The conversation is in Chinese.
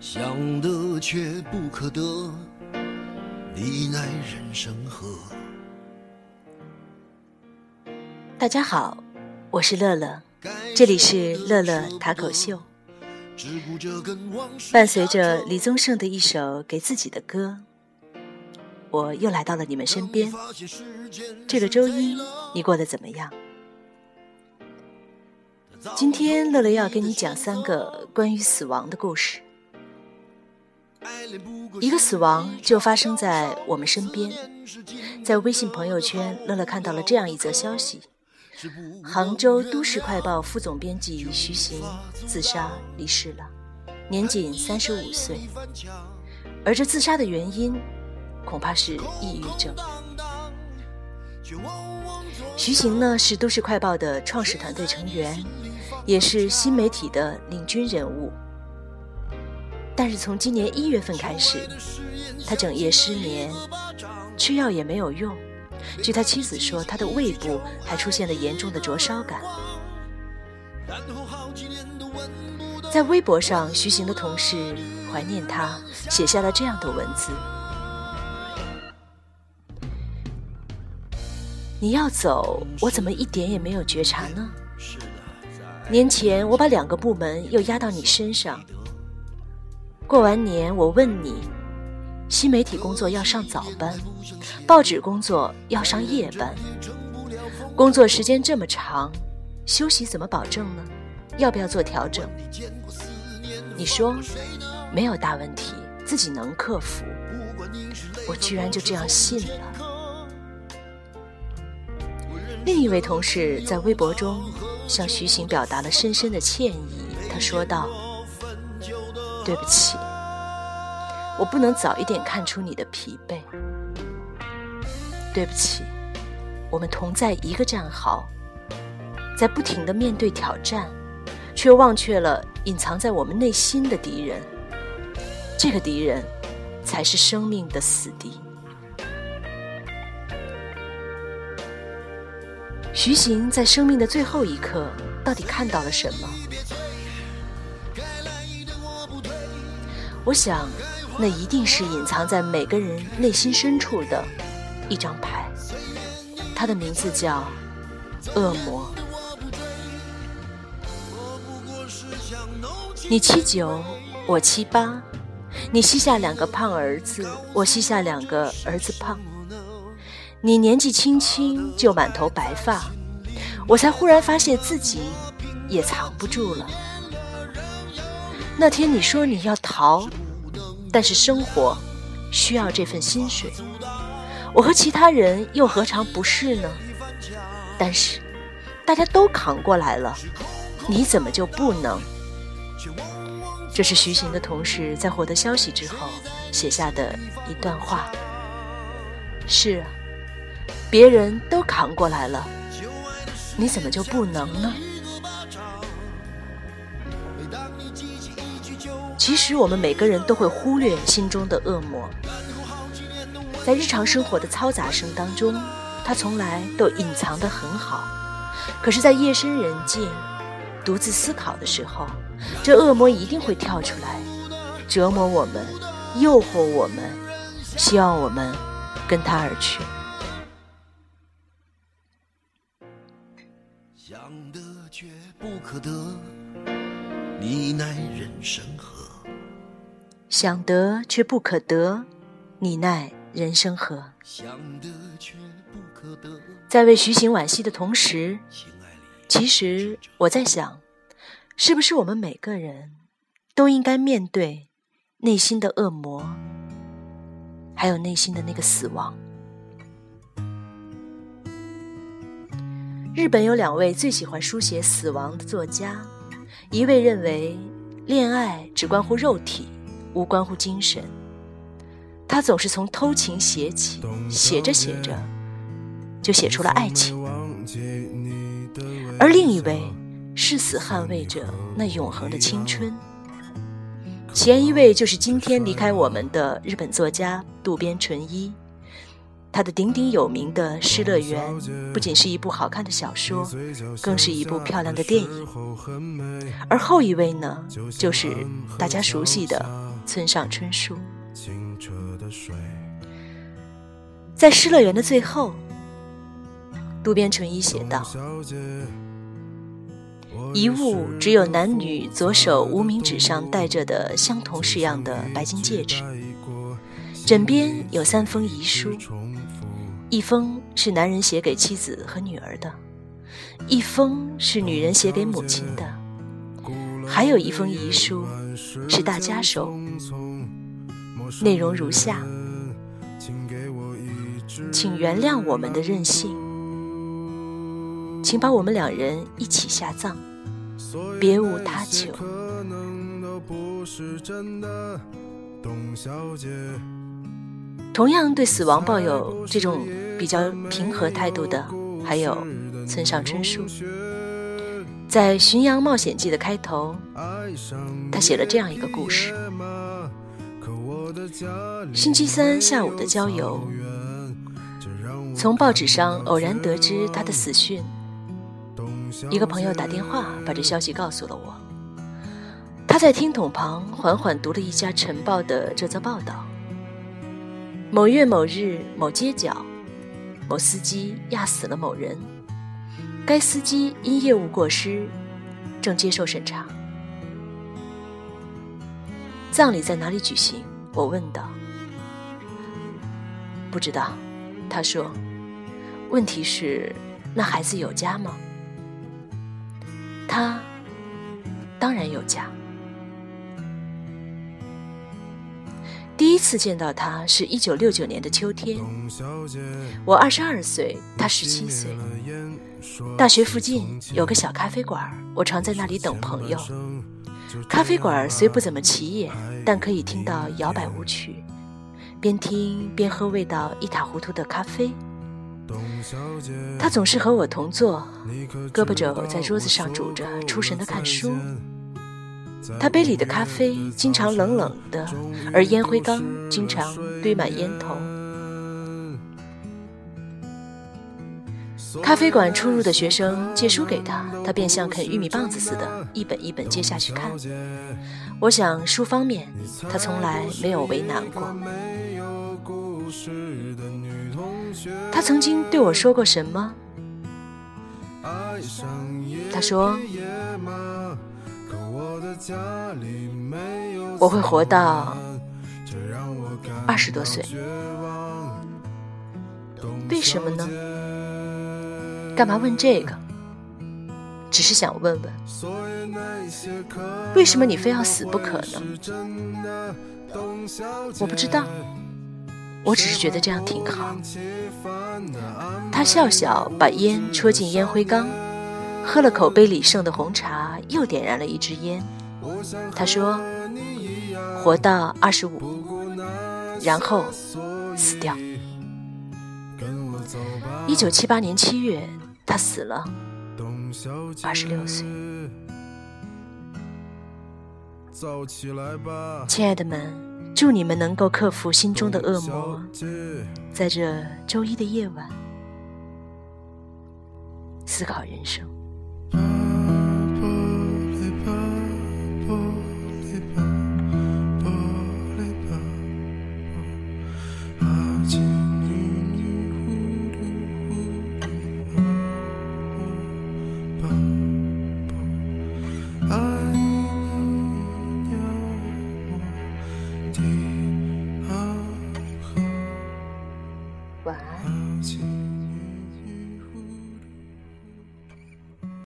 想得却不可得，你奈人生何？大家好，我是乐乐，这里是乐乐塔口秀。伴随着李宗盛的一首给自己的歌，我又来到了你们身边。这个周一你过得怎么样？今天乐乐要跟你讲三个关于死亡的故事。一个死亡就发生在我们身边，在微信朋友圈，乐乐看到了这样一则消息：杭州都市快报副总编辑徐行自杀离世了，年仅三十五岁。而这自杀的原因，恐怕是抑郁症。徐行呢，是都市快报的创始团队成员，也是新媒体的领军人物。但是从今年一月份开始，他整夜失眠，吃药也没有用。据他妻子说，他的胃部还出现了严重的灼烧感。在微博上，徐行的同事怀念他，写下了这样的文字：“你要走，我怎么一点也没有觉察呢？年前我把两个部门又压到你身上。”过完年，我问你，新媒体工作要上早班，报纸工作要上夜班，工作时间这么长，休息怎么保证呢？要不要做调整？你说没有大问题，自己能克服。我居然就这样信了。另一位同事在微博中向徐行表达了深深的歉意，他说道。对不起，我不能早一点看出你的疲惫。对不起，我们同在一个战壕，在不停的面对挑战，却忘却了隐藏在我们内心的敌人。这个敌人，才是生命的死敌。徐行在生命的最后一刻，到底看到了什么？我想，那一定是隐藏在每个人内心深处的一张牌，它的名字叫恶魔。你七九，我七八，你膝下两个胖儿子，我膝下两个儿子胖。你年纪轻轻就满头白发，我才忽然发现自己也藏不住了。那天你说你要逃，但是生活需要这份薪水，我和其他人又何尝不是呢？但是大家都扛过来了，你怎么就不能？这是徐行的同事在获得消息之后写下的一段话。是啊，别人都扛过来了，你怎么就不能呢？其实我们每个人都会忽略心中的恶魔，在日常生活的嘈杂声当中，他从来都隐藏得很好。可是，在夜深人静、独自思考的时候，这恶魔一定会跳出来，折磨我们，诱惑我们，希望我们跟他而去。想得却不可得，你奈人生何？想得却不可得，你奈人生何？在为徐行惋惜的同时，其实我在想，是不是我们每个人都应该面对内心的恶魔，还有内心的那个死亡？日本有两位最喜欢书写死亡的作家，一位认为恋爱只关乎肉体。无关乎精神，他总是从偷情写起，写着写着，就写出了爱情。而另一位誓死捍卫着那永恒的青春。前一位就是今天离开我们的日本作家渡边淳一，他的鼎鼎有名的《失乐园》不仅是一部好看的小说，更是一部漂亮的电影。而后一位呢，就是大家熟悉的。村上春树。在《失乐园》的最后，渡边淳一写道：“遗物只有男女左手无名指上戴着的相同式样的白金戒指，枕边有三封遗书，一封是男人写给妻子和女儿的，一封是女人写给母亲的，还有一封遗书是大家收。内容如下：请原谅我们的任性，请把我们两人一起下葬，别无他求。同样对死亡抱有这种比较平和态度的，还有村上春树。在《巡洋冒险记》的开头，他写了这样一个故事。星期三下午的郊游，从报纸上偶然得知他的死讯。一个朋友打电话把这消息告诉了我。他在听筒旁缓缓读了一家晨报的这则报道：某月某日某街角，某司机压死了某人。该司机因业务过失，正接受审查。葬礼在哪里举行？我问道：“不知道。”他说：“问题是，那孩子有家吗？”他当然有家。第一次见到他是一九六九年的秋天，我二十二岁，他十七岁。大学附近有个小咖啡馆，我常在那里等朋友。咖啡馆虽不怎么起眼，但可以听到摇摆舞曲，边听边喝味道一塌糊涂的咖啡。他总是和我同坐，胳膊肘在桌子上拄着，出神的看书。他杯里的咖啡经常冷冷的，而烟灰缸经常堆满烟头。咖啡馆出入的学生借书给他，他便像啃玉米棒子似的，一本一本接下去看。我想书方面，他从来没有为难过。他曾经对我说过什么？他说：“我会活到二十多岁。”为什么呢？干嘛问这个？只是想问问，为什么你非要死不可呢？我不知道，我只是觉得这样挺好。他笑笑，把烟戳进烟灰缸，喝了口杯里剩的红茶，又点燃了一支烟。他说：“活到二十五，然后死掉。”一九七八年七月。他死了，二十六岁。亲爱的们，祝你们能够克服心中的恶魔，在这周一的夜晚思考人生。